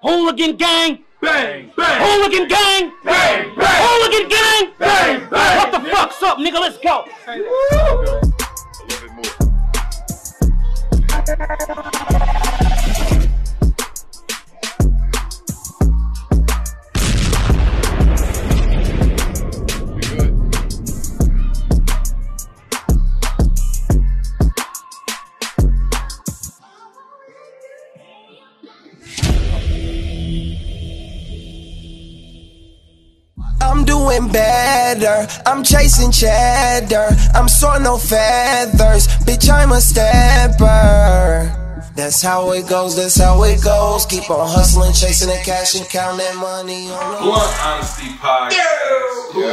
Hooligan gang! Bang, bang, Hooligan gang! bang, bang, Hooligan gang! bang, bang. What the fuck's up, nigga? Let's go! A little bit more. Better. I'm chasing cheddar. I'm soaring no feathers. Bitch, I'm a stepper. That's how it goes. That's how it goes. Keep on hustling, chasing that cash and counting that money on the Blunt Honesty Podcast. Yeah.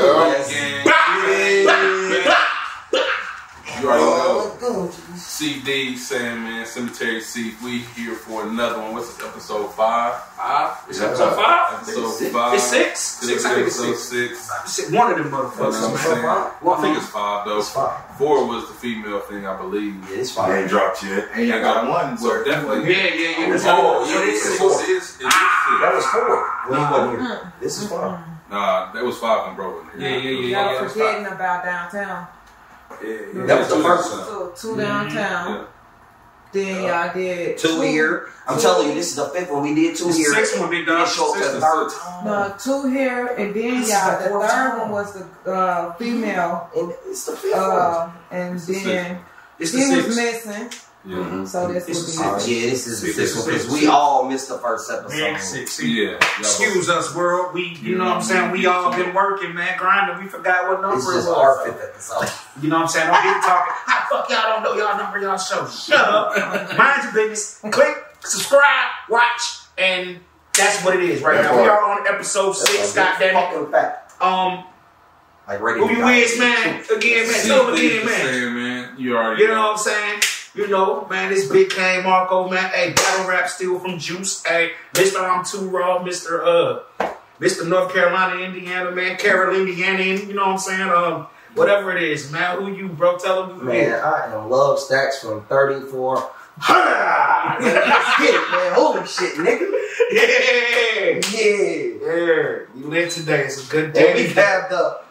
You already know. CD, Sandman, Cemetery Seat. We here for another one. What's this, episode five? Five? It's episode five? Episode Six? five. It's six? Six, I think it's episode six. six. Six. One of them That's motherfuckers, what I'm man. saying. Well, I think it's five though. It's five. Four was the female thing, I believe. Yeah, it's I fine. ain't dropped yet. And y'all got one, so Yeah, definitely. yeah, yeah. That's Oh, yeah, it's oh, is. Ah! six. It is. It is That six. was four when he wasn't here. This is five. Nah, that was five when bro was here. yeah, yeah, yeah. Y'all yeah. forgetting about downtown. Yeah, yeah. That was the first one. time. So two Mm-hmm. downtown. Yeah. Then y'all did Two here. I'm telling you, this is the fifth one. We did two It's here. sixth one, big dog. Didn't show up Six to the is third six. time. No, two here, and then This y'all the the third time. one was the uh, female, And it's the fifth one. uh, and It's then It's he was missing. Yeah. So this It's would the be yeah, this is the Six, sixth one six, because we all missed the first episode. Yeah, six. Yeah. Excuse us, world. We, you know what I'm saying? We all been working, man, grinding. We forgot what number It's it just was. our fifth episode. You know what I'm saying? Don't get talking. How fuck y'all don't know y'all number y'all show? Shut up. Mind your business. Click, subscribe, watch, and that's what it is right That now. We are on episode six. a Goddamn it. fucking fact. Um, Like ready who you is, man? Again, man. Tell them again, man. Saying, man. You already You know what I'm saying? You know, man, this big K Marco, man. Hey, battle rap still from Juice. Hey, Mr. I'm Too Raw, Mr. Uh, Mr. North Carolina, Indiana, man. Carroll, Indiana, you know what I'm saying? Um, whatever it is, man. Who you, bro? Tell them who Man, I am Love Stacks from 34. Ha! Let's get it, man. Holy shit, nigga. Yeah, Yeah. yeah. You lit today. It's a good And day. we have the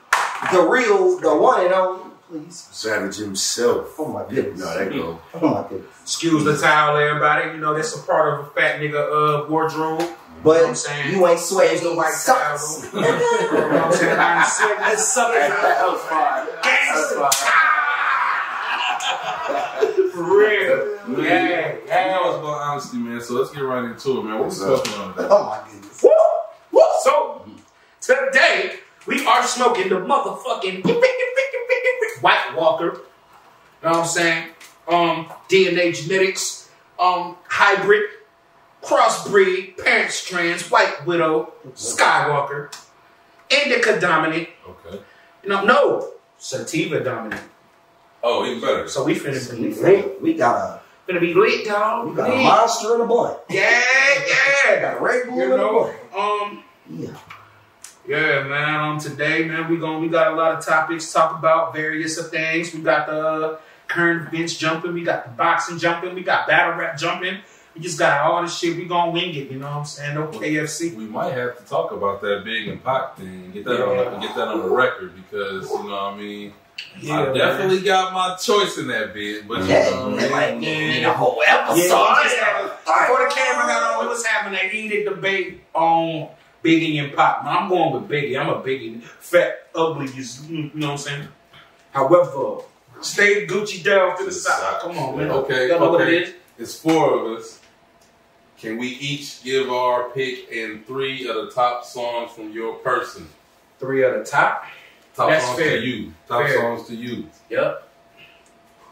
the real, the one and only, please. Savage himself. Oh my goodness. No, that go. Oh my goodness. Excuse the towel, everybody. You know that's a part of a fat nigga uh wardrobe. But You know I'm saying? you ain't sweating Ain't no these white socks. You know what I'm saying? I'm sick. Let's suck it. That was fine. Gangsta. For real. Yeah, You know yeah. it's about honesty, man. So let's get right into it, man. What's What's going on? Oh my goodness. Woo! Woo! So, today, we are smoking the motherfucking White Walker. You know what I'm saying? Um, DNA genetics, um, hybrid, crossbreed, parent strands, White Widow, Skywalker, Indica dominant. Okay. You know, no, Sativa dominant. Oh, even better. So we finna be, We, finna we got going to be lit, a dog. we got a monster in a blunt. Yeah, yeah. Got a Red Bull You in a know, blunt. um, Yeah. Yeah, man. Um, today, man, we going we got a lot of topics to talk about, various of things. We got the current events jumping, we got the boxing jumping, we got battle rap jumping. We just got all this shit. We gonna wing it, you know what I'm saying? No KFC. We might have to talk about that big and Pac thing. Get that on get that on the record because you know what I mean. I definitely got my choice in that bid, but you Yeah, know what that I need a whole Yeah, episode. we just had- before the camera got on, we was having a heated debate on Biggie and Pac. I'm going with Biggie. I'm a Biggie. Fat, ugly, you you know what I'm saying? However, stay Gucci down to the side. Come on, man. Okay, Y'all know what okay. it is? It's four of us. Can we each give our pick and three of the top songs from your person? Three at the top. Top That's songs fair. to you. Top Fair. songs to you. Yep.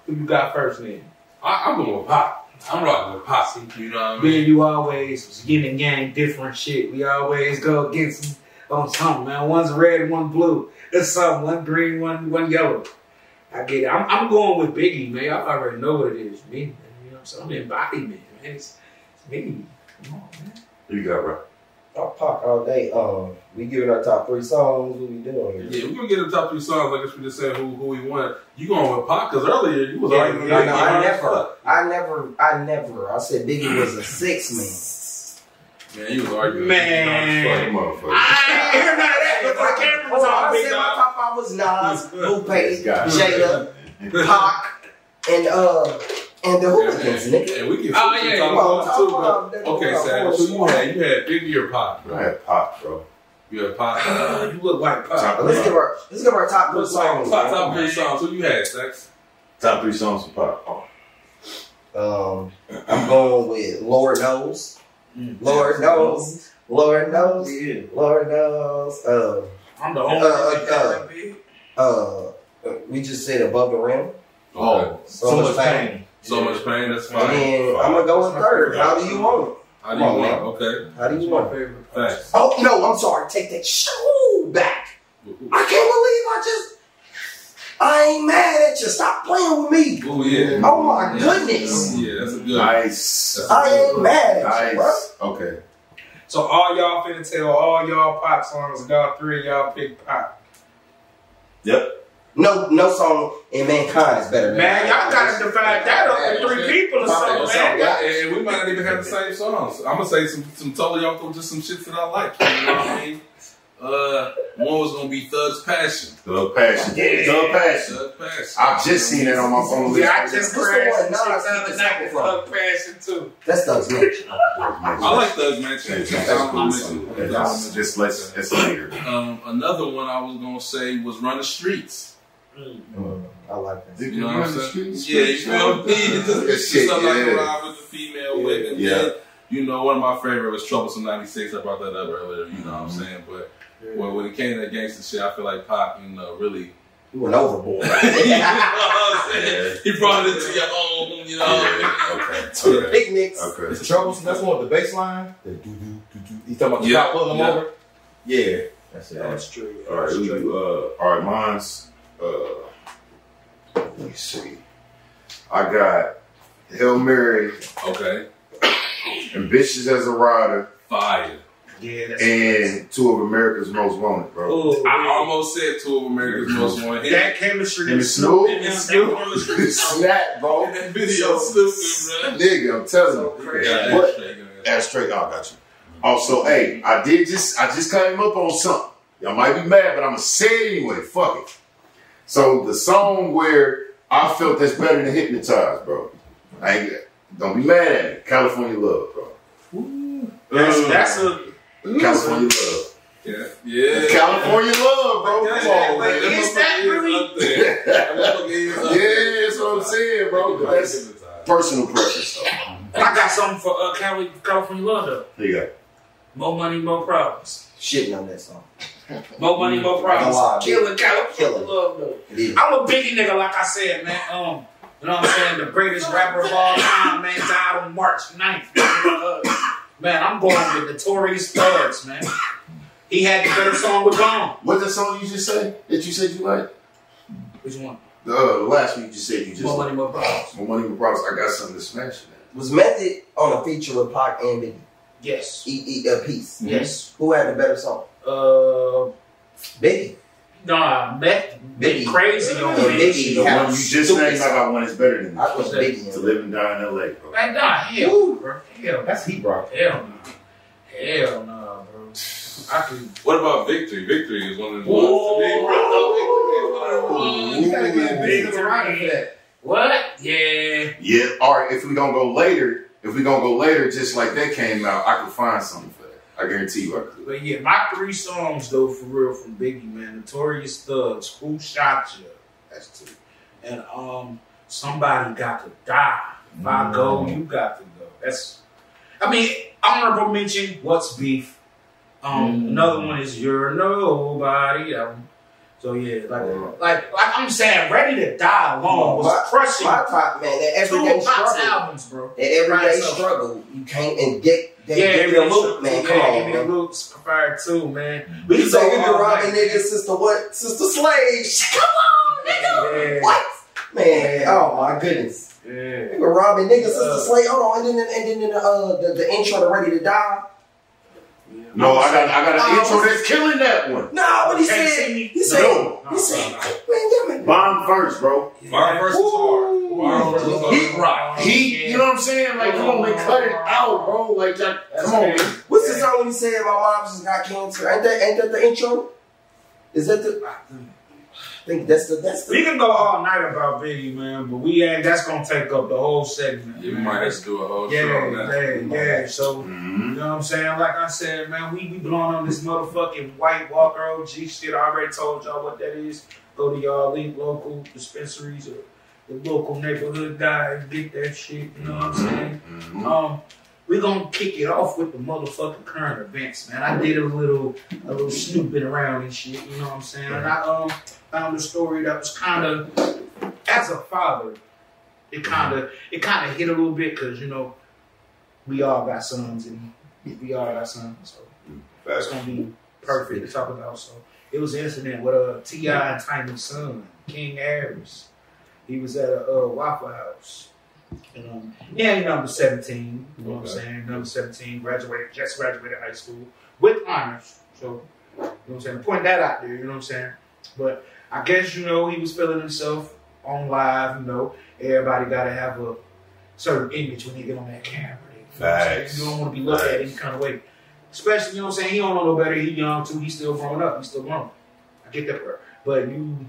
Who you got first then? I, I'm going with Pac. I'm rocking with posse. You know what I Me mean? and you always yin and yang, different shit. We always go against on something, man. One's red, one blue. It's something. One green, one one yellow. I get it. I'm, I'm going with Biggie, man. I already know what it is. Me, man. You know what I'm saying? I'm the embodiment, man. It's, it's me. Come on, man. You got right. I'll Pac all day. Um, we giving our top three songs. What we doing Yeah, we're gonna get the top three songs. I guess we just said who who we want. You going with Pac? Because earlier you was Yeah, arguing. yeah, like, no, I never, fuck. I never, I never. I said Biggie was a six Man, Man, you was arguing. Man. Motherfucker. I ain't hear none of that before the camera was Hold on, on, I big said my dog. top five was Nas, Lupe, This guy. Jada, Pac, and uh, and the Hooligans, nigga. And we can Oh, we can yeah, talk Come about top too, five, but nigga. okay, Come Savage. So you had you had Biggie or Pac, I had Pac, bro. You had Pac. Uh, you look like Pac. Top, Let's give our let's give our top three Looks like songs. top top three songs. Who you had, Sex? top three songs from Pac. Um, I'm going with Lord knows, Lord knows, Lord knows, Lord knows. Uh, I'm the only Uh, one that uh, uh, we just said above the rim. Oh, So, much pain. So much pain. That's And fine. then I'm gonna go in third. How do you want it? How do you want? man. Okay, How do you want it? facts. Oh no, I'm sorry. Take that shoe back. I can't believe I just. I ain't mad at you. Stop playing with me. Oh yeah. Oh my goodness. Yeah, that's a good. Nice. That's a I good ain't one. mad at you, bro. Nice. Okay. So all y'all finna tell all y'all Pac songs, and y'all three of y'all pick Pac. Yep. No, no song in mankind is better than Man, y'all gotta divide that up in three people or something, man. Yeah, and and we might not even have the same songs. I'm gonna say some some totally off of just some shit that I like. You know what I mean? Uh, one was gonna be Thug's Passion. Thug Passion. Yeah. Thug Passion. Thug Passion. I've just seen it on my phone. Yeah, I just crashed one and Nas shit the other night sample with? Thug Passion too. That's Thug's Mitch. I like Thug's Mansion. That's That's cool. what I'm. That's just let's it's later. Um, another one I was gonna say was Run the Streets. I like that. You know what I'm saying? Yeah, you feel me? It's just, it's just something I can ride with the female with. And Yeah. then, you know, one of my favorite was Troublesome 96. I brought that up earlier, you know what I'm saying? But well, when it came to that gangster shit, I feel like Pac, you know, really. You went overboard. you know what I'm saying? He brought it to your home, you know what I Okay. to the picnics. Okay. The troublesome. That's one with the bass line. The do do do do. He's talking about the Yeah, top pulling them yeah. over. Yeah, that's it. That's true. All right, who you, uh, all right, mine's, uh, let me see. I got Hail Mary, Okay. Ambitious as a Rider, Fire. Yeah, that's and two of America's Most Wanted, bro. Ooh, I almost said two of America's most wanted. that chemistry Him and is Snoop? and Snoop. Snap, bro. And that video stupid, bro. Nigga, I'm telling you. crazy. Yeah, What? that's straight. That's straight. Oh, I got you. Also, hey, I did just I just came up on something. Y'all might be mad, but I'm gonna say it anyway. Fuck it. So the song where I felt that's better than hypnotized, bro. I ain't don't be mad at me. California Love, bro. That's, Mm. that's a California Love. Yeah. Yeah. California Love, bro. Come on, But man. is that really- Up there. That motherfucker is up yeah, that's what I'm saying, bro. But That's personal preference, though. I got something for uh, California Love though. Here you go. More money, more problems. Shitting on that song. More money, more problems. Wow. Killing California Killing. Love though. It is. I'm a biggie nigga, like I said, man. Um, you know what I'm saying? The greatest rapper of all time, man, died on March 9th. Uh, man, I'm going with Notorious Thugs, man. He had the better song with Bone. What the song you just say that you said you like? Which one? The, uh, last one you just said you just More money, more problems. More money, more problems. I got something to smash in that. Was Method on a feature with Pac and Biggie? Yes. E, e, a piece. Yes. Who had the better song? Uh, Biggie. nah, Beth, Biggie. Biggie crazy on And me. Biggie The had one you just stupid named, I got one that's better than I that. was Biggie. To live and die in L.A., bro. Man, nah, hell, Woo. bro. Hell, That's heat, bro. hell, no. Hell, no, bro. I could. What about Victory? Victory is one of the ones. to me. Bro, Victory is one of the ones. You gotta get Big big to for that. What? Yeah. Yeah, all right, if we gonna go later, if we gonna go later, just like that came out, I could find something for that. I guarantee you I could. But yeah, my three songs though, for real, from Biggie, man. Notorious Thugs, Who Shot You? That's two. And um, Somebody Got to Die. If I go, you got to go. That's, I mean, honorable mention, What's Beef? Um, Another one is You're Nobody. Um, so yeah, like, like, like I'm saying, Ready to Die alone was My- crushing My top man, that two everyday of Pop's struggle. albums, bro. That everyday struggle. You can't and get that Yeah, give me a man. Yeah, Come on, give me man. loops. Fire too, man. We can say go you can all rob a night. nigga, sister what? Sister slave. Come on, nigga. Yeah. What? Man, oh my goodness. Yeah. You can rob a nigga, sister Uh. slave. Hold on, and then and then uh, the, the intro to Ready to Die. Yeah. No, I got I got an Oh, intro what's- that's killing that one. No, what he Can't said, see me? he said, No. he said, man, give me. Bomb first, bro. Bar versus hard. Bar versus hard. Heat rock. Heat, you know what I'm saying? Like, come on, man, cut it out, bro. Like, that, come on, man. What's the song he said? My mom just got cancer. Ain't that, ain't that the intro? Is that the? I think that's the that's We can go all night about Biggie, man, but we ain't. That's gonna take up the whole segment. You man. might have to do a whole show Yeah, on that. yeah, yeah. So, Mhm. you know what I'm saying? Like I said, man, we be blowing on this motherfucking White Walker OG shit. I already told y'all what that is. Go to y'all elite local dispensaries or the local neighborhood guy and get that shit. You know what I'm saying? Mhm. Um, we gonna kick it off with the motherfucking current events, man. I did a little, a little snooping around and shit. You know what I'm saying? And I um found a story that was kind of, as a father, it kind of, it kind of hit a little bit because you know, we all got sons and we all got sons, so it's gonna be perfect to talk about. So it was an incident with a T.I. and Tiny's son, King Harris. He was at a uh, Waffle House. And, um, yeah, he number 17. You know what I'm saying? Number 17, graduated, just graduated high school with honors. So, you know what I'm saying? Point that out there, you know what I'm saying? But I guess, you know, he was feeling himself on live, you know. Everybody got to have a certain image when they get on that camera. You, know what I'm saying? Facts. you don't want to be looked at any kind of way. Especially, you know what I'm saying? He don't know no better. He young too. He's still growing up. He's still grown. I get that part. But you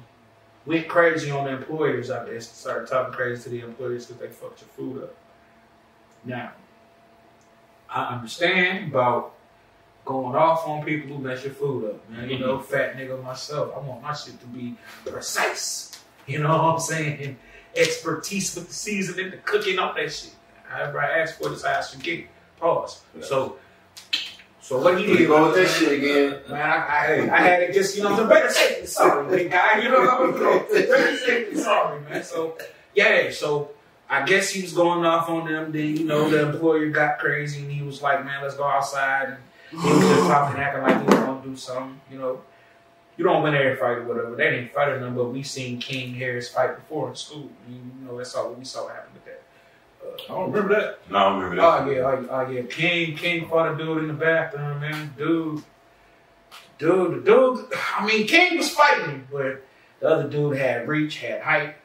went crazy on the employers, I guess. Started talking crazy to the employers because they fucked your food up. Now, I understand about going off on people who mess your food up, man. You know, mm-hmm. fat nigga myself. I want my shit to be precise. You know what I'm saying? Expertise with the seasoning, the cooking, all that shit. However I ask for this, I should get it. Pause. So, so what he did you go with was- that shit again. Man, I, I, I had it just, you know, the better safe than sorry, big guy. You know what I'm saying? Better safe than sorry, man. So, yeah, so I guess he was going off on them. Then, you know, the employer got crazy and he was like, man, let's go outside. And he was just talking, acting like he was going to do something, you know. You don't win every fight or whatever. They didn't fight them, but we seen King Harris fight before in school. You know, that's all we saw happen with that. Uh, I don't remember that. No, I don't remember that. Oh yeah, oh, oh yeah. King, King fought a dude in the bathroom, man. Dude, dude, the dude. I mean, King was fighting, but the other dude had reach, had height.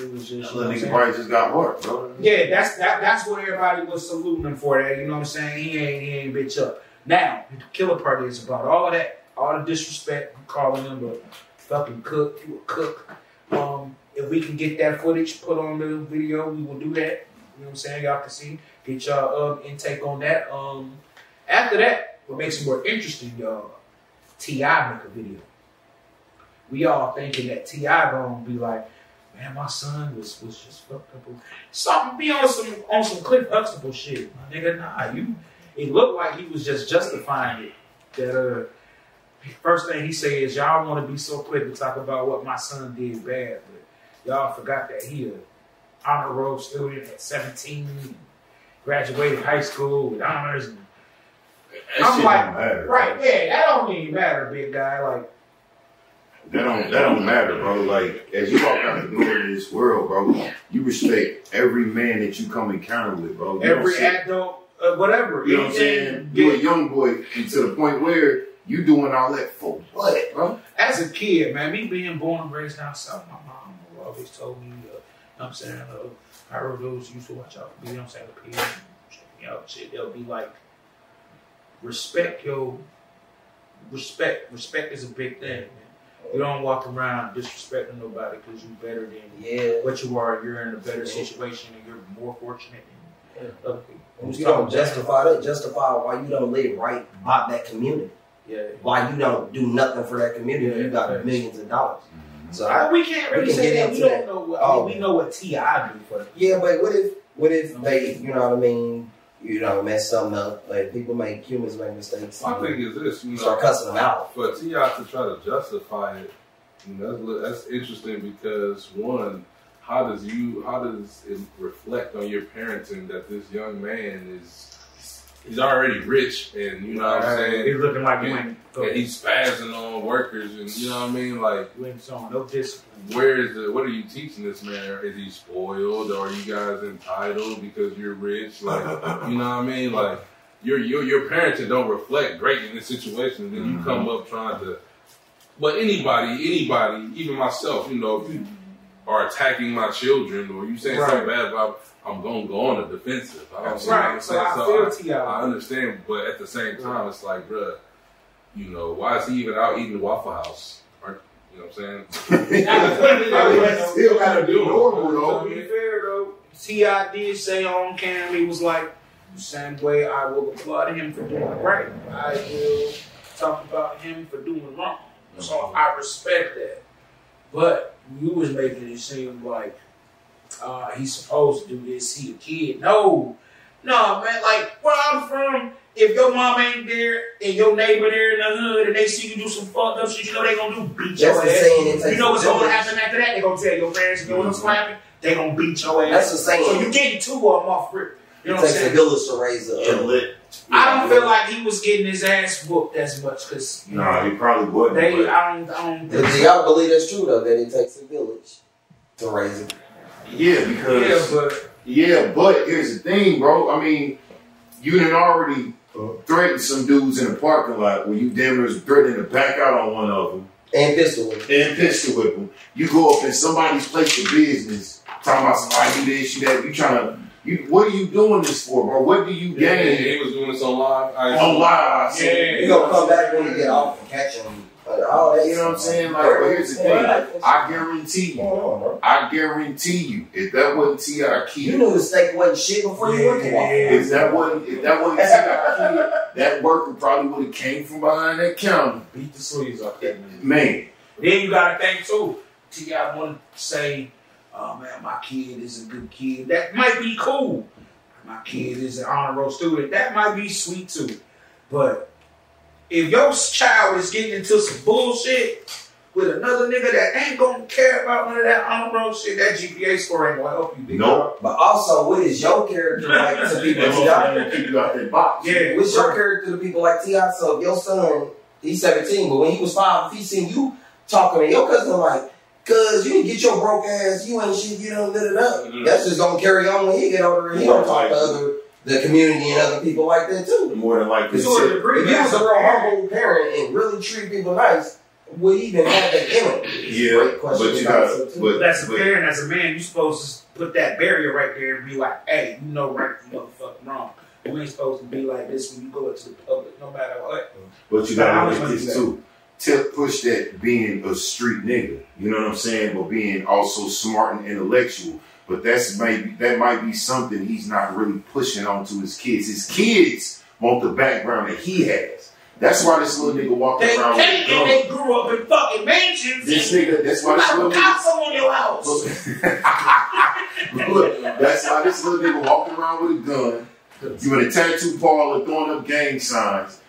It was just, you know That nigga probably just got hurt, bro. Yeah, that's that, that's what everybody was saluting him for. That you know what I'm saying? He ain't he ain't bitch up. Now the killer part is about all of that, all the disrespect, calling him a fucking cook. You a cook. Um, if we can get that footage put on the video, we will do that. You know what I'm saying? Y'all can see. Get y'all um, intake on that. Um, after that, what makes it more interesting, y'all? T.I. make a video. We all thinking that T.I. gonna be like, man, my son was was just fucked up. Something be on some on some Cliff Huxtable shit, my nigga. Nah, you. It looked like he was just justifying it. That uh, first thing he said is y'all want to be so quick to talk about what my son did bad, but y'all forgot that he a honor roll student at 17, graduated high school with honors. And, That I'm like, right, yeah, that don't even matter, big guy. Like, That don't that don't matter, bro. Like as you walk out the door in this world, bro, you respect every man that you come encounter with, bro. You every adult, uh, whatever. You know what I'm saying? You're a young boy and to the point where you doing all that for what, bro? as a kid, man, me being born and raised down south, my mom always told me, uh, you know what I'm saying, uh, Pyro dudes used to watch out for me, you know what I'm saying, the kids, check me shit. They'll be like, respect your, respect, respect is a big thing, man. You don't walk around disrespecting nobody because you're better than Yeah. what you are. You're in a better situation and you're more fortunate than other people. You don't justify that. Justify why you don't live right by that community. Yeah. Why you don't do nothing for that community. Yeah, you got facts. millions of dollars. Mm-hmm. So I, I, we can't we really can say get that. We into don't that. know. What, Oh. I mean, we oh. know what T.I. do for the yeah, but what if what if they, you know what I mean, you know, mess something up? Like people make humans make mistakes. My thing is this, you You know, start cussing them out. for T.I. to try to justify it, you know, that's, that's interesting because one, how does you how does it reflect on your parenting that this young man is he's already rich and you know what I'm saying He's looking like you Yeah. and he's spazzing on workers and you know what I mean like you ain't no discipline. where is the what are you teaching this man? Is he spoiled or are you guys entitled because you're rich? Like you know what I mean? Like your your your parenting don't reflect great in this situation, and then you mm-hmm. come up trying to. But anybody, anybody, even myself, you know, if you are attacking my children or you saying something bad about, I'm gonna go on the defensive. I don't see Right. So saying. I So feel I- T.I. I understand, but at the same time, it's like, bruh, you know, why is he even out eating the Waffle House? Or, you know what I'm saying? I still gotta be normal To be fair though, T.I. did say on cam, he was like, the same way I will applaud him for doing right. I will talk about him for doing wrong. So mm-hmm. I respect that. But you was making it seem like uh, he's supposed to do this, he a kid. No. No, man, like where I'm from, if your mom ain't there and your neighbor there in the hood and they see you do some fucked up shit, you know they gonna do beat your That's the ass. saying. It You know what's gonna happen after that? They gonna tell your parents, you know what's gonna happen? They gonna beat your ass. That's the saying. So you getting two of them off rip. You know It what I'm takes a saying? village to raise a. lit. I don't feel like he was getting his ass whooped as much because Nah, he probably wouldn't. they. but- I don't. I don't. But do y'all believe that's true though? That it takes a village to raise a. yeah, because Yeah, but Yeah, but here's the thing, bro. I mean, you didn't already threaten some dudes in the parking lot when you damn near was threatening to back out on one of them And pistol whip. and pistol whip them. You go up in somebody's place of business, talking about somebody do this, you that. You trying to, you what are you doing this for, bro? What do you Yeah, gain he was doing this on live. I on live? So, Yeah. You gonna come back when you get off and catch him. But all that. You know what I'm saying? Like, but here's the thing. I guarantee you. I guarantee you, if that wasn't T.I. You Kid, knew the steak wasn't shit before you went to Waffle if that wasn't if that wasn't T.I. Kid, that worker probably would have came from behind that counter. Beat the sleeves off that man. Man, then you gotta think too. T.I. want to say, "Oh man, my kid is a good kid." That might be cool. My kid is an honor roll student. That might be sweet too. But if your child is getting into some bullshit with another nigga that ain't gonna care about none of that honor roll shit, that GPA score ain't gonna help you. big Nope. But also, what is your character like to people that's T.I.? gonna keep you out that box. dog. Yeah, What's your character to people like T.I.? So if your son, he's 17, but when he was five, if he seen you talking to your cousin like, cuz you didn't get your broke ass, you ain't shit, you done lit it up. Mhm. That's just gonna carry on when he get older and he gonna talk to other the community and other people like that too. More than likely, To a shit. degree, If you was a real humble parent and really treat people nice, would he even have that in him? Yeah, Great question. but you got, it, too. but, As a but parent, as a man, you supposed to put that barrier right there and be like, hey, you know right from motherfucking wrong. You ain't supposed to be like this when you go into the public, no matter what. But you gotta was look at this do too. Tip push that being a street nigga. You know what I'm saying? But being also smart and intellectual. But that's maybe that might be something he's not really pushing onto his kids. His kids want the background that he has. That's why this little nigga walking They around with can't, a and gun. they grew up in fucking mansions. This nigga, that's why this little nigga. cops on your house. Look, that's why this little nigga walking around with a gun. You in a tattoo parlor throwing up gang signs,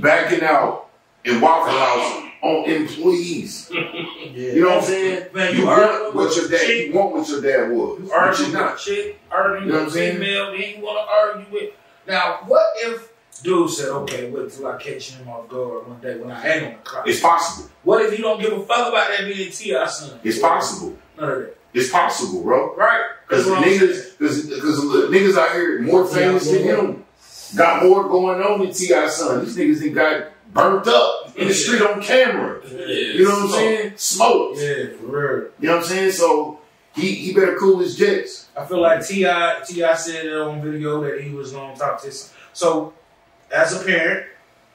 backing out in Waffle House on employees. You know what I'm saying? Man, you you want what your dad. chick. You want what your dad was, You with not. shit, arguing You know what with I'm saying? female, then you want to argue with. Now, what if dude said, okay, wait till I catch him off guard one day when I hang on the clock? It's possible. What if you don't give a fuck about that being T.I. son? It's possible. None of that. It's possible, bro. Right? Because That's what I'm niggas, because niggas out here more famous than him, got more going on than T.I. son. These niggas that got burnt up in the street on camera. You know what I'm saying? Smoked. Yeah, for real. You know what I'm saying? So he he better cool his jets. I feel like T.I. T.I. said it on video that he was on top talk to his son. So, as a parent,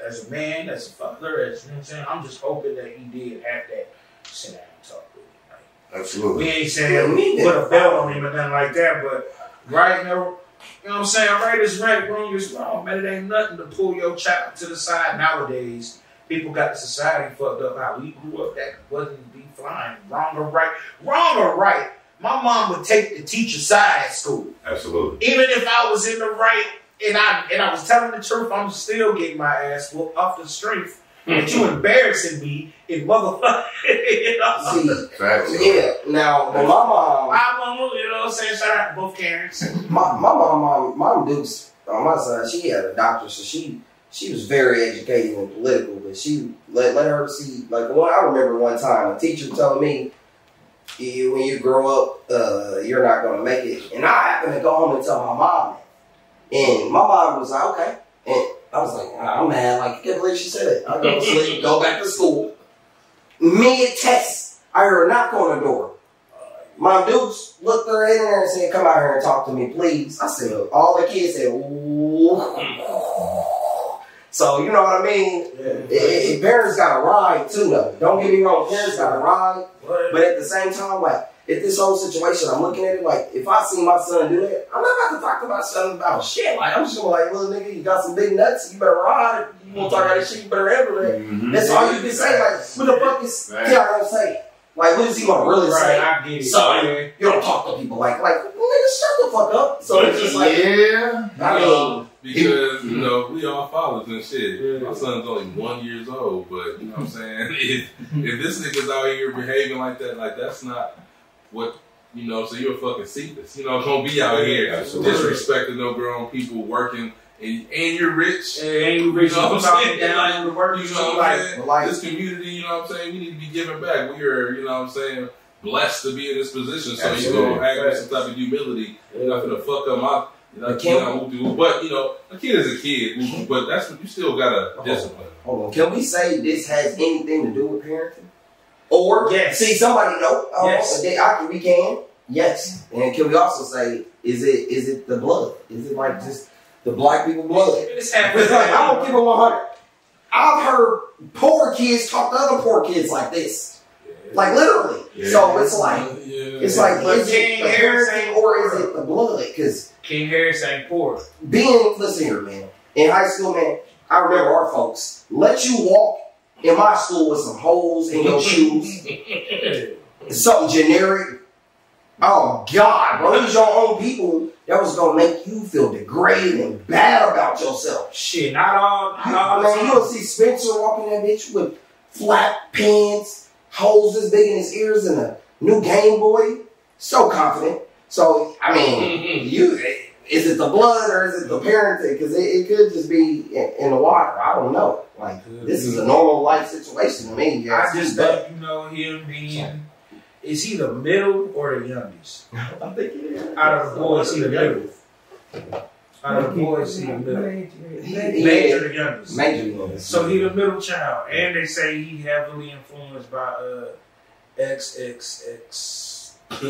as a man, as a father, as you know what I'm saying, I'm just hoping that he did have that sit down and talk with him. Like, Absolutely. we ain't saying put a belt on him or nothing like that, but right now. You know what I'm saying? Right is right, wrong is wrong. Man, it ain't nothing to pull your child to the side nowadays. People got the society fucked up how we grew up that wasn't be flying. Wrong or right. Wrong or right. My mom would take the teacher side at school. Absolutely. Even if I was in the right and I and I was telling the truth, I'm still getting my ass whooped off the strength. But you embarrassing me in motherfucker. you know? See, Facts. yeah. Now, but my mom, My mama, you know what I'm saying? Shout out to both Karens. my, my mom, my mom Dukes on my side, she had a doctor, so she she was very educated and political, but she let let her see like one. I remember one time a teacher told me, "You- "When you grow up, uh, you're not going to make it." And I happened to go home and tell my mom, that. and my mom was like, "Okay." And I was like, I'm mad. Like, I can't believe she said it. I go to sleep, go back to school. Mid test, I heard a knock on the door. My dudes looked her in there and said, Come out here and talk to me, please. I said, All the kids said, Ooh. So, you know what I mean? It, it, parents got to ride too, though. Don't get me wrong, parents got to ride. But at the same time, like, if this whole situation, I'm looking at it like, if I see my son do that, I'm not about to talk to my son about shit. Like, I'm just gonna be like, little nigga, you got some big nuts, you better ride. You won't talk about that shit, you better handle that. Mhm. That's all you can say. Like, what the fuck is Right. yeah, gonna say? Like, what is he gonna really Right, say? I get it. Son, man. you don't talk to people like, like, well, nigga, shut the fuck up. So it's just like, yeah. I mean, Because, you know, we all fathers and shit. My son's only one years old, but you know what I'm saying? If, if this nigga's out here behaving like that, like that's not what you know, so you're a fucking cephas. You know, don't be out here Absolutely. disrespecting no grown people working and, and you're rich. And ain't you rich You know what I'm saying? it down in the work You know what I'm saying? like, this community, you know what I'm saying? We need to be giving back. We are, you know what I'm saying, blessed to be in this position. So Absolutely. you're gonna act with some type of humility. You're not gonna fuck up my you know, But can you know, do- but you know, a kid is a kid, but that's what you still gotta Oh. discipline. hold on. Can we say this has anything to do with parenting? Or Yes. see somebody know? Oh, Yes. they- I we can. Yes. And can we also say, is it is it the blood? Is it like just the black people blood? It's like I don't give a one hundred. I've heard poor kids talk to other poor kids like this, like literally. Yeah. So it's like yeah. it's like But is it King the Harris parenting ain't or is it the blood? Because King Harris ain't poor. being listen here, man. In high school, man, I remember our folks let you walk in my school with some holes in your shoes, something generic. Oh God, bro, these your own people that was gonna make you feel degraded and bad about yourself. Shit, not all, not all Man, you don't see Spencer walking that bitch with flat pants, holes as big in his ears, and a new Game Boy. So confident. So I mean, you is it the blood or is it the parenting? Because it, it could just be in, in the water. I don't know. Like this is a normal life situation to me. Yeah, I just think you know him being. Is he the middle or the youngest? I think it is. Out of the boys, he the middle. Out of the boys, he the middle. Major the youngest. Major ones. So he the middle child, and they say he heavily influenced by uh XXX. Oh,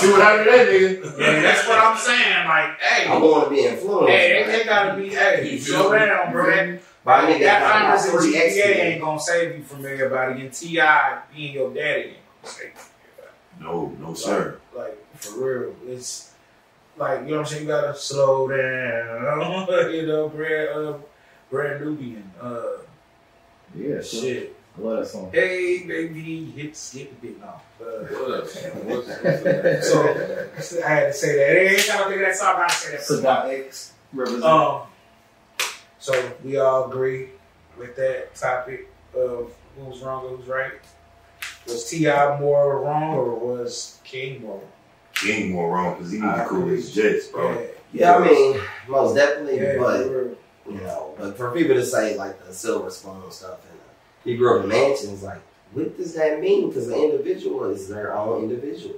see what happened to that nigga? Yeah, that's what I'm saying. Like, hey, I want to be influenced. hey, they, they gotta be. Hey, slow down, bro. That, But I think that that honors in three GPA ain't gonna save you from everybody, and T.I. being your daddy ain't gonna save you. No, no, sir. Like for real, it's like you know what I'm saying. You gotta slow down. you know, Brand, uh, Brand Nubian. Uh, Yeah, shit. I love that song. Hey, baby, hit skip a bit now. Uh, What up? What's, what's that? so I had to say that. Every time I think of that song, I gotta say that. Sadat X represent. Um, so we all agree with that topic of who's wrong who's right. Was T.I. more wrong or was King more wrong? King more wrong because he need I to cool his jets, bro. Yeah, I mean, most definitely. yeah, but for you know, but for people to say like the silver spoon stuff and he grew up in mansions, like, what does that mean? Because the individual is their own individual.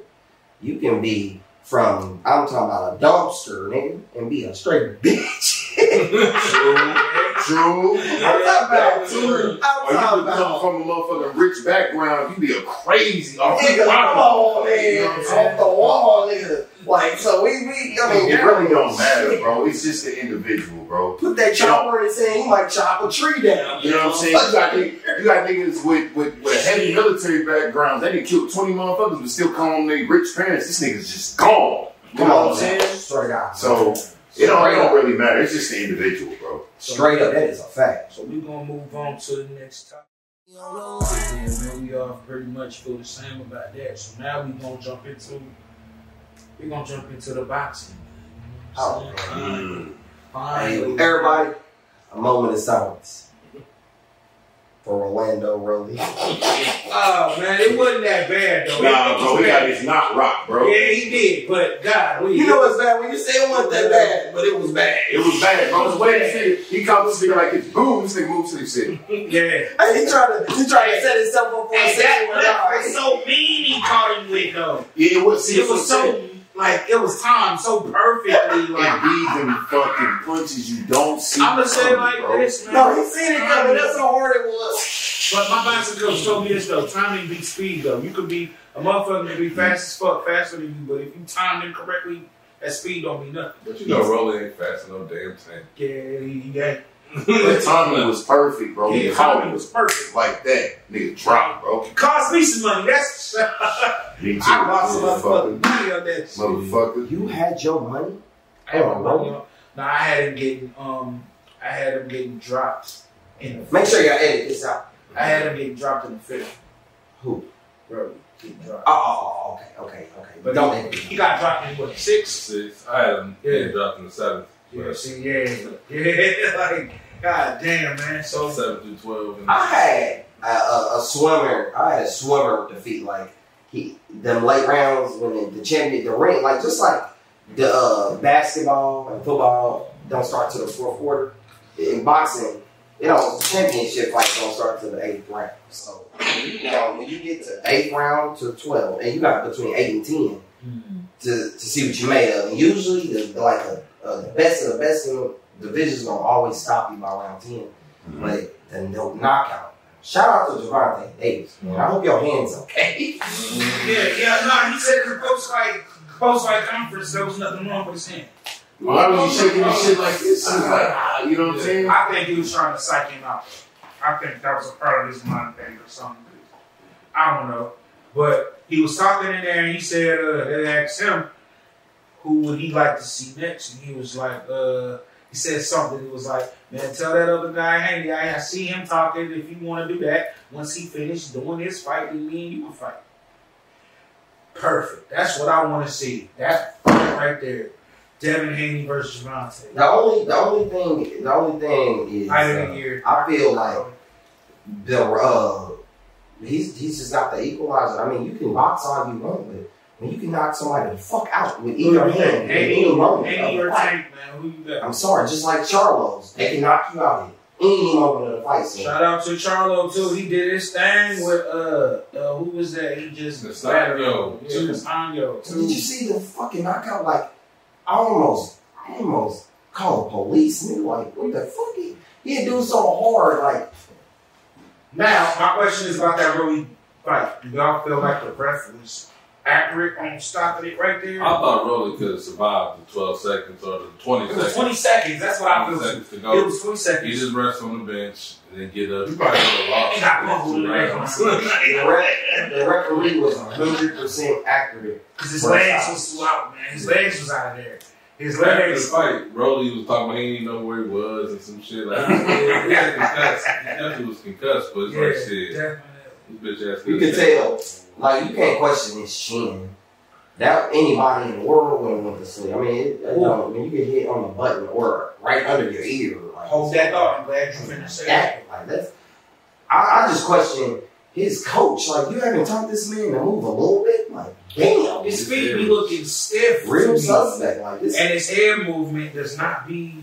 You can be from, I'm talking about a dumpster, nigga, and be a straight bitch. True. True. I'm talking about, Or I'm you talking about. from a motherfucking rich background, you be a crazy off the Nigga, come wall. on, man. Off the wall, nigga. Like, so we, we I mean, It really don't matter, bro. It's just the individual, bro. Put that chopper in his hand, he might chop a tree down. You know what I'm saying? You got, you got niggas with, with, with a heavy military background. They done kill 20 motherfuckers, but still come on their rich parents. This nigga's just gone. You know what I'm saying? man. Swear to God. So, it don't, it don't really matter. It's just the individual, bro. Straight up, that is a fact. So we're gonna move on to the next topic. And we all pretty much feel the same about that. So now we're gonna jump into we're gonna jump into the boxing. Oh, Mm. Finally. Everybody, a moment of silence for Orlando Rolly. Oh man, it wasn't that bad though. Nah, It bro, was we got his this not rock, bro. Yeah, he did, but God, we You know what's bad when you say it wasn't that bad, but it was bad. It was bad, bro. The way he said, he called this nigga like it's boom. This nigga moved to the city. yeah. And he tried to he tried to set himself up for a second that one. was so mean he caught him with though. Yeah, it was. See, It was so like it was timed so perfectly. Like these them fucking punches you don't see. I'm gonna say it coming, like bro. this, man. No, he seen it coming. That's how hard it was. But my boxing coach told me this though: timing beats speed. Though you could be a motherfucker can be fast as fuck, faster than you, but if you time it correctly, that speed don't mean nothing. But you know, Rolly ain't fast in no damn thing. Yeah, he, he ain't. The timing was perfect, bro. Yeah, He timing was perfect. like that. Nigga drop, bro. Cost me some money. That's Me too. I lost some motherfucker. motherfucking money on that shit. Motherfucker. You had your money. I had my money on. No, I had him getting um, I had him getting dropped in the. Make sure y'all edit this out. I had him getting dropped in the fifth. Who? Bro, getting dropped. Oh, oh, oh, okay, okay, okay. But don't he, edit he got dropped in what six? Six. I had him Yeah. getting dropped in the seventh. Yeah, see, yeah, yeah, like, god damn, man. So Seven through twelve. And I had a, a, a swimmer. I had a swimmer defeat like he them late rounds when the, the champion the ring like just like the uh, basketball and football don't start to the fourth quarter. In boxing, you know championship fights don't start to the eighth round. So you know when you get to eighth round to twelve, and you got between eight and ten to, to see what you made of. And usually, the like a, uh, the best of the best in the division's gonna always stop you by round 10 But the no knockout. Shout out to Gervonta Davis. Man. I hope your hands okay. yeah, yeah, no, he said in the post fight post fight conference there was nothing wrong with his hand. Why was he shaking his shit like this? He was like, ah, you know what I'm saying? I think he was trying to psych him out. I think that was a part of his mind thing or something. I don't know. But he was talking in there and he said, uh, they asked him who would he like to see next. And he was like, uh, he said something. He was like, man, tell that other guy, hey, I see him talking. If you want to do that, once he finished doing his fight, then me and you will fight. Perfect. That's what I want to see. That right there. Devin Haney versus Gervonta. The only the only thing the only thing is uh. I feel like the uh he's he's just not the equalizer. I mean you can box all you want, but when you can knock somebody the fuck out with either hand, at any moment of Haney the fight, Tank, man. Who you got? I'm sorry, just like Charlos, they can knock you out at any moment of the fight. So Shout out to Charlo too. He did his thing with uh, uh who was that? He just Castaño, Yeah, too. Castaño did you see the fucking knockout? Like I almost I almost called the police and they like, what the fuck? He, he do so hard, like Now my question is about that Rolly fight. Do y'all feel like the ref was accurate on stopping it right there? I thought Rolly could have survived the 12 seconds or the 20 it was seconds. twenty seconds. That's what I 20 feel. seconds to It was twenty He seconds. just rests on the bench and then get up. He probably would have lost. Got mumbled in the leg. the, the referee was hundred percent accurate. Because his legs was out, man. His legs was out of there. His After the legs. fight, Rolly was talking about he didn't know where he was and some shit like that. he had concussed. He definitely was concussed, but it's Yeah, like shit. definitely. This bitch ass You can tell, like you can't question his chin. That anybody in the world wouldn't want to see. I mean, it, you know, when you get hit on the button or right under your ear, like Hold that thought. I'm glad you finished that, that. like that's. I, I just question his coach. Like you haven't taught this man to move a little bit. Like damn, His feet be looking stiff. to real suspect. Like this. And his head movement does not be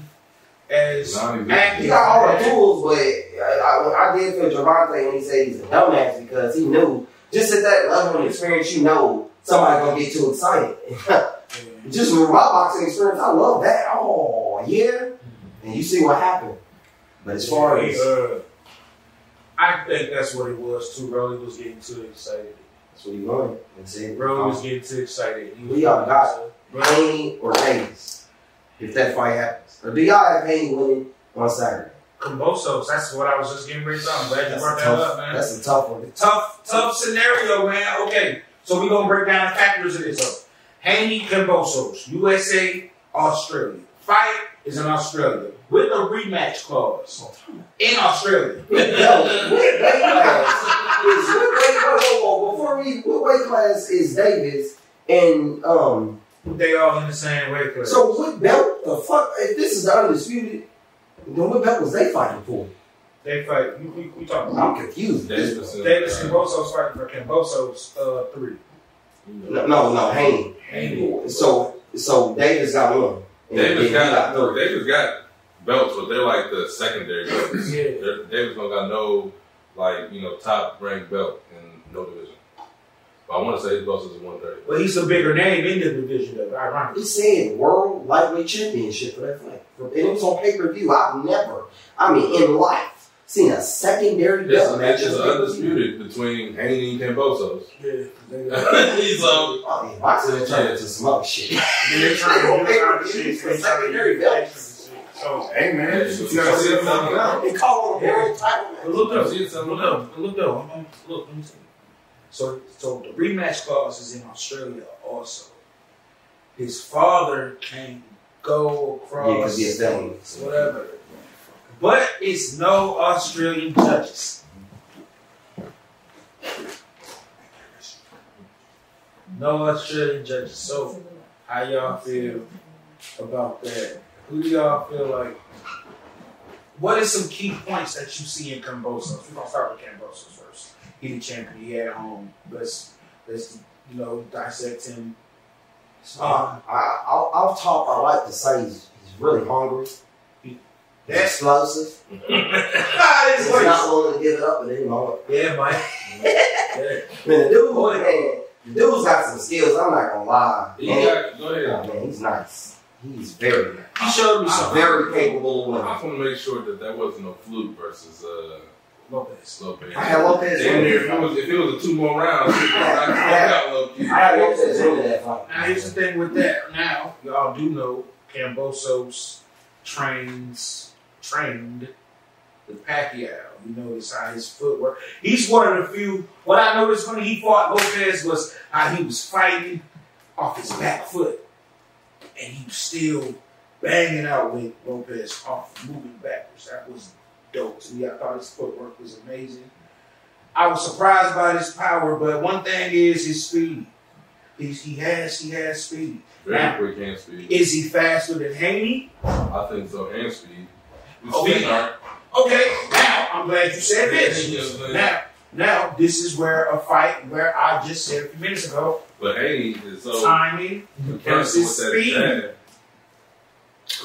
as Not active. He got all the tools, but I, I, I did feel Gervonta when he said he's a dumbass because he knew just at that level of experience, you know somebody gonna get too excited. just with my boxing experience, I love that. Oh yeah, and you see what happened. But as far as uh, I think that's what it was too. Rolly was getting too excited. that's what he wanted, and said, Rolly was getting too excited. He We all got Haney or Davis if that fight happens, or do y'all have Haney winning on Saturday? Kambosos. That's what I was just getting ready to. I'm glad you That's brought a that tough. up, man. That's a tough one. tough, tough scenario, man. Okay, so we're gonna break down the factors of this. So, Haney Kambosos, USA, Australia. Fight is in Australia with a rematch clause in Australia. Yo, what weight class is what weight? Whoa, whoa, whoa, before we, what weight class is Davis? And um, They all in the same weight class. so what belt? The fuck? If this is the undisputed, then what belt was they fighting for? they fight. We, we, we talking I'm confused. Davis and, Davis uh, Kambosos fighting for Kambosos uh, three. No, no, no, Haney. Haney. So, so Davis got one. And then Davis he got, three. Davis got belts, but they're like the secondary belts. Yeah. They're- Davis don't got no like you know top ranked belt in no division. But I want to say his boss is 130. But he's a bigger name in the division, though. Ironically. He said world lightweight championship for that fight. And it was on pay per view. I've never, I mean, in life, seen a secondary This belt match match. is undisputed between Haney and Kambosos. Yeah. They, He's um, Oh, yeah, boxing turned into some other shit. they're trying to They do pay-per-view for secondary belts. So, Hey man, Yeah, you you gotta gotta see see it it something out. They call it a world title match. look though, See it, son. look though, look though, I'm look, let me see. So, so the rematch clause is in Australia also. His father can go across, Yeah, a whatever. But it's no Australian judges. No Australian judges. So, how y'all feel about that? Who do y'all feel like? What are some key points that you see in Kambosos? We're gonna start with Kambosos first. He the champion. He at home. Let's let's you know dissect him. Uh, I, I'll, off top, I like to say he's, he's really hungry. He's explosive. He's not voice. willing to give it up at any moment. Yeah, Mike. Yeah. Man, the dude, man, the dude's got some skills. I'm not gonna lie. he Man, got, go oh, man, he's nice. He's very nice. He showed me He's something. very capable of I want to make sure that that wasn't a fluke versus uh, Lopez. Lopez. I had Lopez Damn near, if it was if it was a two more rounds, I would knock him out low key. I had Lopez winning that fight. Now here's the thing with that. Now y'all do know Kambosos trains trained with Pacquiao. You notice how his footwork. He's one of the few. What I noticed when he fought Lopez was how he was fighting off his back foot, and he was still banging out with Lopez off, moving backwards. That was dope to me. I thought his footwork was amazing. I was surprised by his power, but one thing is his speed. He's, he has he has speed. Very quick hand speed. Is he faster than Haney? I think so. Hand speed. His Okay. feet aren't. Okay, now I'm glad you said this. You know what I'm saying? Now, now this is where a fight where I just said a few minutes ago, But Haney is so timing versus with that speed.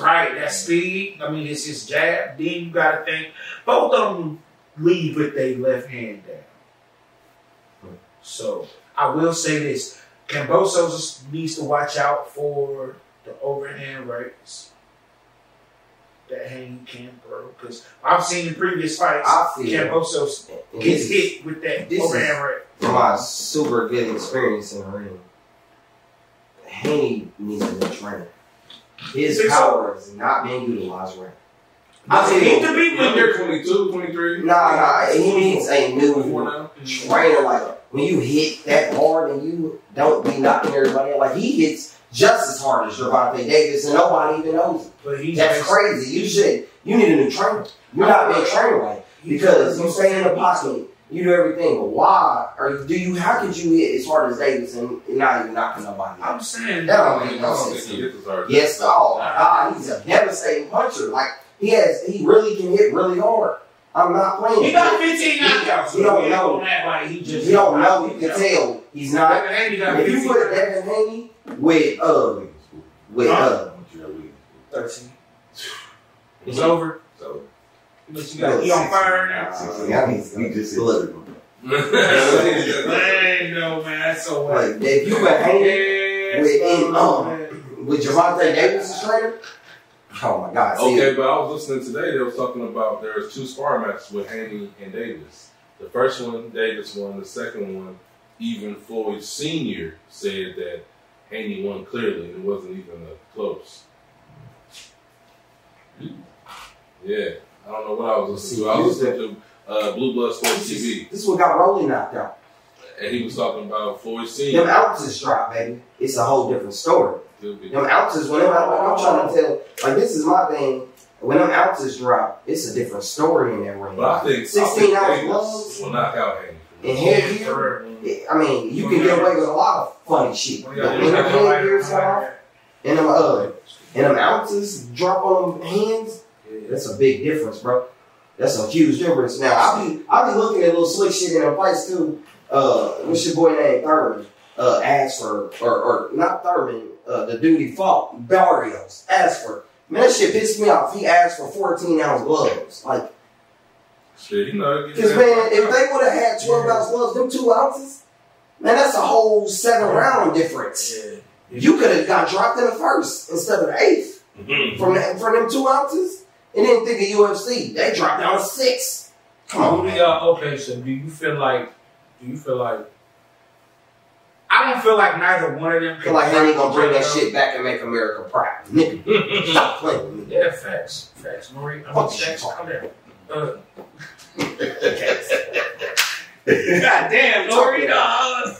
Right, that speed. I mean, it's his jab. Then you got to think both of them leave with their left hand down. So I will say this: Kambosos needs to watch out for the overhand rights that Haney can throw because I've seen in previous fights Kambosos gets hit with that this overhand right. from my super good experience in the ring. Haney needs to new trainer. His so? power is not being utilized right. Does I it need to be When you're you're 22, 23, Nah, nah, he needs a new now. trainer. Like when you hit that hard and you don't be knocking everybody out. Like he hits just as hard as Gervonta Davis, and nobody even knows it. but he's That's crazy. You should. You need a new trainer. You're not being trained right because you stay in the pocket. You do everything, but why? Or do you? How could you hit as hard as Davis and not even knocking nobody out? I'm saying That I don't don't make no sense. he hits as hard. Yes, my God, he's a devastating puncher. Like he has, he really can hit really hard. I'm not playing. He got 15 knockouts. You don't so know. like he just You don't know. You can tell he's not. Haney If you 15 put Devin Haney with uh with uh thirteen. It's over. So, But you got he on fire now. Uh, yeah, he's- We just look. Dang, no man, that's so Like whack. if you put Haney Yes, with in, no, um, man. with Gervonta Davis' trainer, oh my God! See, okay, but I was listening today. They was talking about there's two sparring matches with Haney and Davis. The first one, Davis won. The second one, even Floyd Senior said that Haney won clearly. It wasn't even a close. Yeah, I don't know what I was listening to. I was listening to uh, Blue Blood Sports TV, this is what got Rolly knocked out. and he was talking about Floyd Them Senior. ounces drop, baby. It's a whole different story. He'll be- Them ounces, when them, like I'm trying to tell, like this is my thing. When them ounces drop, it's a different story in that ring. But I think 16 I think ounce Davis gloves will knock out Haney. and headgear. I mean, you can get away with a lot of funny shit. But when them headgears come off and them uh and them ounces drop on them hands, that's a big difference, bro. That's a huge difference. Now I be I be looking at a little slick shit in them fights too. Uh, what's your boy name? Thurman. Uh, asked for or or not Thurman. Uh, the dude he fought Barrios asked for. Man, that shit pissed me off. He asked for 14 ounce gloves. Like, Shit, you know. cause man, if they would have had 12 ounce gloves, them two ounces, Man, that's a whole seven round difference. Yeah. You could have got dropped in the first instead of the eighth from that, from them two ounces. And then think of UFC, they dropped down to six. Come on, Who do y'all? Okay, so do you feel like? Do you feel like? I don't feel like neither one of them. I feel like they ain't gonna bring that Joe. shit back and make America proud. Nigga, stop playing with me. Yeah, facts, facts. Nori, I mean, Fuck you facts. talking Come there. Uh, God damn, Nori, dog.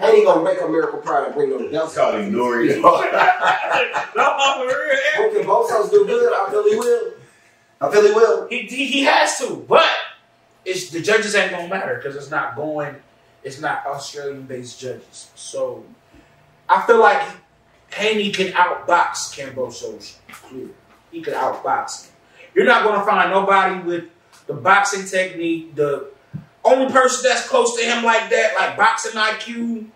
Ain't he gonna make America proud and bring them belts? Call him Nori. no, for real. Who Kambosos do good? I feel he will. I feel he will. He, he, he has to, but it's the judges ain't gonna matter because it's not going. It's not Australian-based judges, so I feel like Haney can outbox Kambosos. Clear, he can outbox him. You're not gonna find nobody with the boxing technique. The only person that's close to him like that, like boxing IQ,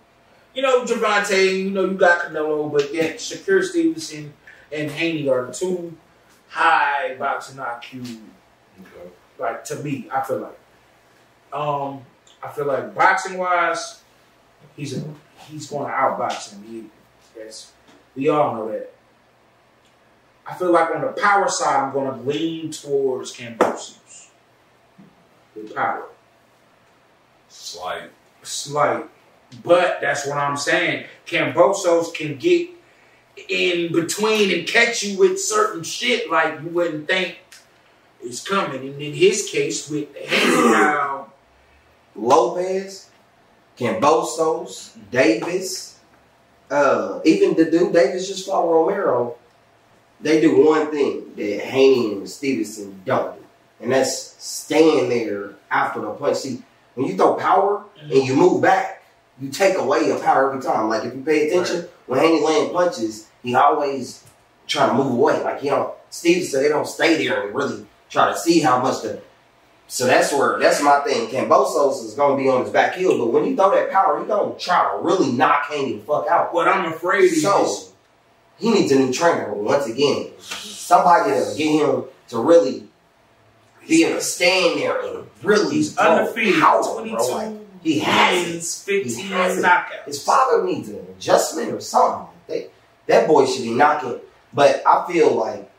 you know, Gervonta. You know, you got Canelo, but yet Shakur Stevenson and Haney are the two high boxing IQ Okay. like to me, I feel like. Um, I feel like boxing wise, he's a, he's going to outbox him. He, yes, we all know that. I feel like on the power side, I'm going to lean towards Kambosos. With power, Slight. slight, but that's what I'm saying. Kambosos can get in between and catch you with certain shit like you wouldn't think is coming. And in his case, with now, Lopez, Kambosos, Davis, uh, even the dude Davis just fought Romero. They do one thing that Haney and Stevenson don't do, and that's stand there after the punch. See, when you throw power and you move back, you take away your power every time. Like if you pay attention, when Haney land punches, he always trying to move away. Like he don't. Stevenson, they don't stay there and really try to see how much the so that's where that's my thing. Kambosos is gonna be on his back heel, but when you throw that power, he gonna try to really knock Haney the fuck out. what I'm afraid So is he needs a new trainer once again. Somebody to get him to really be able to stand there and really he's undefeated, power, 22 bro. Like, he has it. 15 He has knockouts. His father needs an adjustment or something. They, that boy should be knocking. But I feel like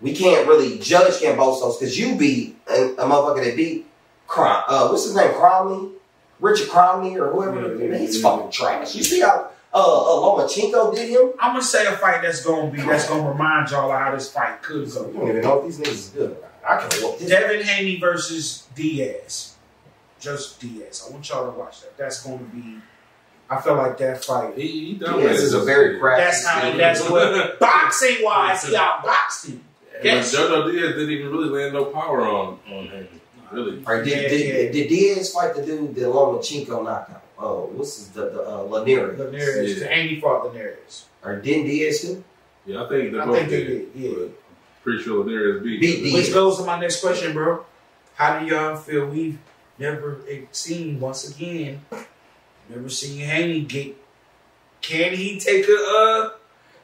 we can't really judge Kambosos because you beat a, a motherfucker that beat Crom, uh, what's his name? Cromley? Richard Cromley or whoever. Yeah, He's yeah. fucking trash. You see how uh, uh, Lomachenko did him? I'm gonna say a fight that's gonna be that's gonna remind y'all of how this fight could You go. don't even know if these niggas is good. I can whoop this. Devin Haney versus Diaz, just Diaz. I want y'all to watch that. That's gonna be. I feel like that fight. He, he Diaz is a very year. crafty. That's how. That's what boxing wise, he outboxed him. But Yes. Jojo Diaz didn't even really land no power on on Haney. Really. Or did, Yeah, did, yeah. did Diaz fight the dude that Lomachenko knocked out? Oh, what's his, the, the uh, Linares? Linares, Yeah. Haney fought Linares. Or didn't Diaz too? Yeah, I think they I both think they did. did. Yeah. But pretty sure Linares beat. Beat Diaz. Which goes to my next question, bro. How do y'all feel we've never seen once again? Never seen Haney get. Can he take a? uh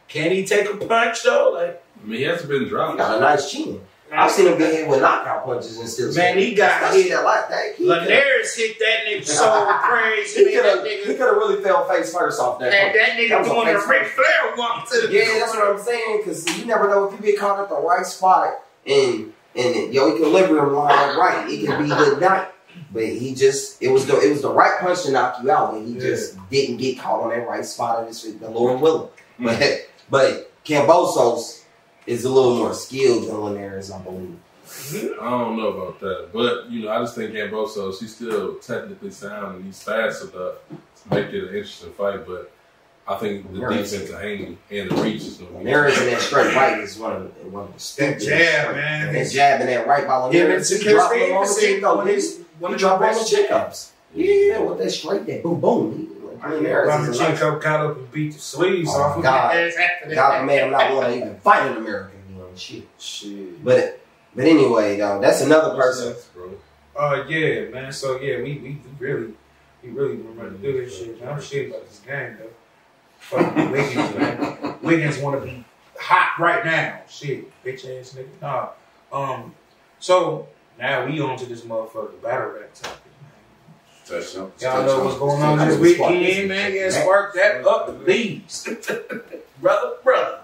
Can he take a punch though? Like I mean, he hasn't been He dropped. got a nice chin. I've seen him get hit with knockout punches and still. Man, he got hit. that like that. He Linares hit that nigga so crazy. He could have. He nigga, could have really fell face first off that. that, that nigga That was a doing the face Ric. Flair walk to the. Yeah, that's what I'm saying. Because you never know if you get caught at the right spot and and your equilibrium line right, it can be the night. But he just it was the it was the right punch to knock you out, and he just didn't get caught on that right spot of his feet. The Lord willing. Mm. But but Kambosos is a little more skilled than Linares, I believe. I don't know about that, but you know, I just think Gamboso, she's still technically sound and he's fast enough to make it an interesting fight. But I think the Linares- defense of Haney and the reach is going to be Linares in that straight right is one of the, one of the That stupidest. jab, man. That jab and that right by Him and Linares. He Shakur dropped him on the Stevenson, chin, though, one of didn't his he? one He of dropped the on the best chin ups. Yeah, with that straight there. Boom, boom. He- like, Linares is a nice- Lomachenko got up and beat the sleeves Oh, off of God. his ass after. God made him not want to even fight in America anymore. Shit. Shit. But but anyway, though, that's another person. bro. Uh, yeah, man. So yeah, we we, we really we really want to do this shit. I'm shit about this game though. Fucking Wiggins, man. Wiggins want to be hot right now. Shit, bitch ass nigga. Nah. Um. So now we on to this motherfucker battle rap topic, man. Touchdown. Y'all know what's going on this weekend, man. Yeah, spark that up, please. brother, brother.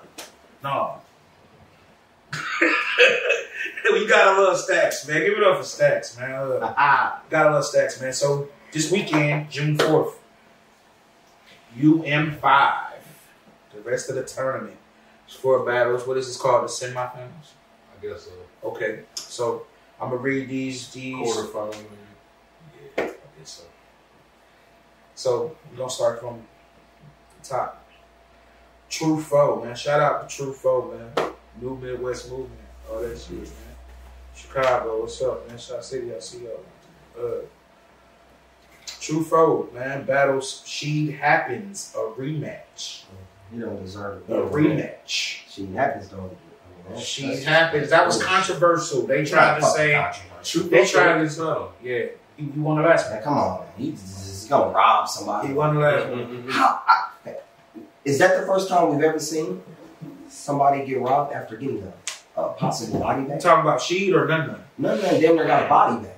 No. we got a little stacks, man. Give it up for stacks, man. Uh, Look, got a little stacks, man. So this weekend, June 4th, UM5. The rest of the tournament. Four battles. What is this called? The semifinals? I guess so. Okay. So I'm gonna read these these Quarterfinal. Yeah, I guess so. So we're gonna start from the top. True foe, man. Shout out to True Foe, man. New Midwest movement. All that shit, man. Chicago, what's up, man? Shot City, I see y'all. Uh, True foe, man. Battles She Happens, a rematch. You don't deserve it. A rematch. She happens though. Mean, She Happens. That was controversial. They tried to say, they tried to say, yeah. You, want to last Man, come on, man. He's, gonna rob somebody. He won the last Mm-hmm. How, I, is that the first time we've ever seen somebody get robbed after getting a, a possible body bag? talking about Sheed or none none? Of them damn near got a body bag.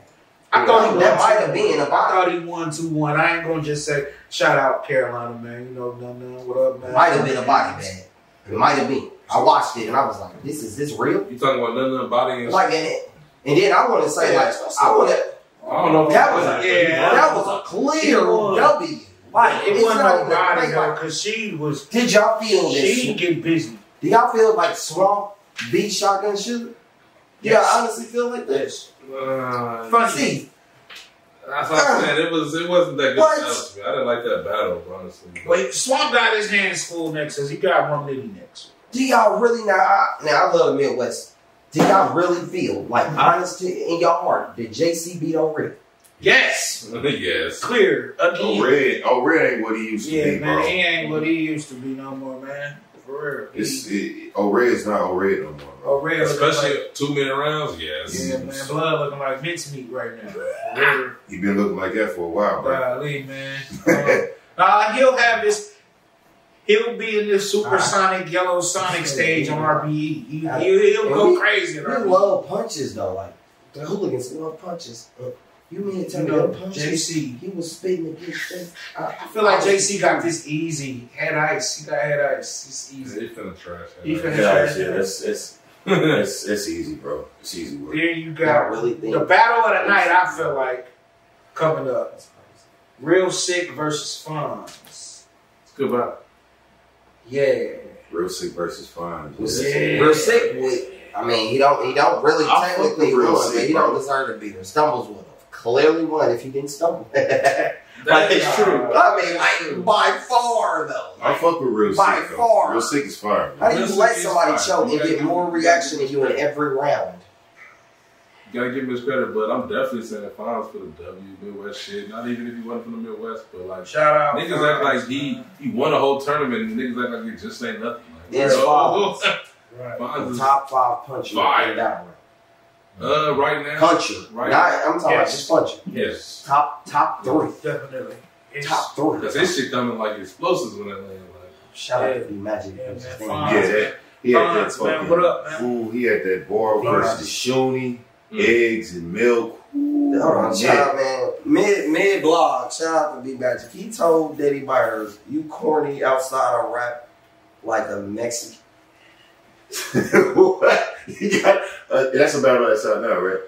I thought he that might have been a I thought he won two one. I ain't gonna just say shout out Carolina, man. You know, none. What up, man? Might have been a body bag. It might have been. I watched it and I was like, "This is this real?" You talking about nothing body and Like, and, and then I want to say, Yeah, like, that's I want to. I don't know. That was that, a, yeah. that was a clear W. Like, It it's wasn't not no even body like- though, cause she was Did y'all feel this? she get busy. Do y'all feel like Swamp beat Shotgun Shooter? Do y'all honestly feel like that? Yes. Uh, Funny. See, That's what I'm saying. It was. It wasn't that good. What? I didn't like that battle, honestly. But Wait, Swamp got his hands full next, cause he got one nitty next. Do y'all really now? I, now I love the Midwest. Do y'all really feel like, honestly, in your heart, did JC beat O'Reilly? Yes, yes. clear Oh, red. Oh, red ain't what he used to Yeah, be, man, bro. he ain't what he used to be no more, man. For real. It's, He, it, oh, red's not oh, red no more, bro. oh, real. Especially like, two minute rounds. Yes. yeah, man, blood looking like mincemeat right now. For real. He been looking like that for a while, bro. Golly, man. Um, nah, he'll have this. He'll be in this supersonic yellow sonic stage on RBE. He, he'll, he'll go we- crazy. We at love punches though, like the hooligans love punches. Uh, you mean to tell You me know, the punches? JC. He was spitting against them. I, I feel like JC got this easy. Head ice. He got head ice. It's easy. He finna trash. He it. finna- Yeah, yeah, it's, it's, it's, it's easy, bro. It's easy work. Then you I really think the battle of the night. I feel like coming up. Real sick versus Fonz. It's good battle. Yeah. Real sick versus fine. Yeah. Real sick with. I mean, he don't. He don't really I fuck technically with Real won, but he bro. don't deserve to beat him. Stumbles would have clearly won if he didn't stumble. That is true. I mean, like by far though. I fuck with real By sick. though. far. Real sick is fire. How do you Real let somebody choke and get more reaction than you in every round? You gotta give him his credit, but I'm definitely saying Fonz for the W Midwest shit. Not even if he wasn't from the Midwest, but like Shout out. niggas act like he he won a whole tournament, and niggas act like it just ain't nothing. Like, It's oh, Right. Fonz is Top five puncher Fire. in that round. uh right now. Puncher, Right. Not, I'm talking about Yes. just puncher. Yes. Top top three. Definitely. It's- Top three. Cause his shit coming like explosives when it land. Like Shout out Yeah. to the Magic. Yeah, That's his man. Fonz. Yeah, that, he had that Fonz, man, fucking what up, man? Ooh, he had that bar Fonz. versus Shoney, Mm. eggs and milk. Ooh, Hold on, yeah. man. Mid mid blog, shout out to B Magic. He told Daddy Byers, "You corny outside of rap like a Mexican." what? He got, uh, that's a battle that's out now, right?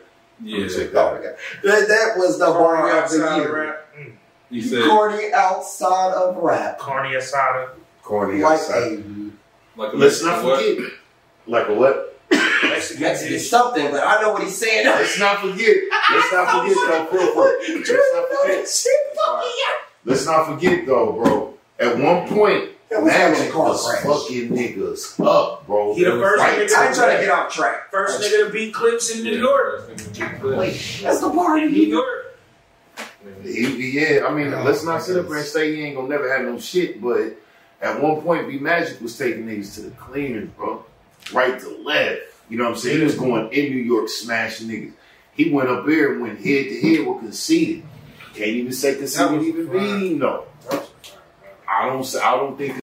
yeah, Check Oh that. my that, that was the bar of the year. rap. Mm. You said corny outside of rap Carne asada. Corny like outside. a like a Let's not what? forget. Like a what? Mexican Mexican dish. something, but I know what he's saying. Let's not forget. Let's not forget though, bro, bro. Let's not forget. Let's not forget though, bro. At one point, That was Magic car was crash. fucking niggas up, bro. He the It first like- nigga I ain't to trying to get off track. First nigga to beat Clips in New York. first nigga to get That's the bar of the New. York. He, yeah, I mean, Oh, let's not sit up here and say he ain't gonna never have no shit, but at one point, B Magic was taking niggas to the cleaners, bro. Right to left. You know what I'm saying? He was going in New York smashing niggas. He went up there and went head to head with Conceited. Can't even say Conceited was even fire. beat him, though. I don't, I don't think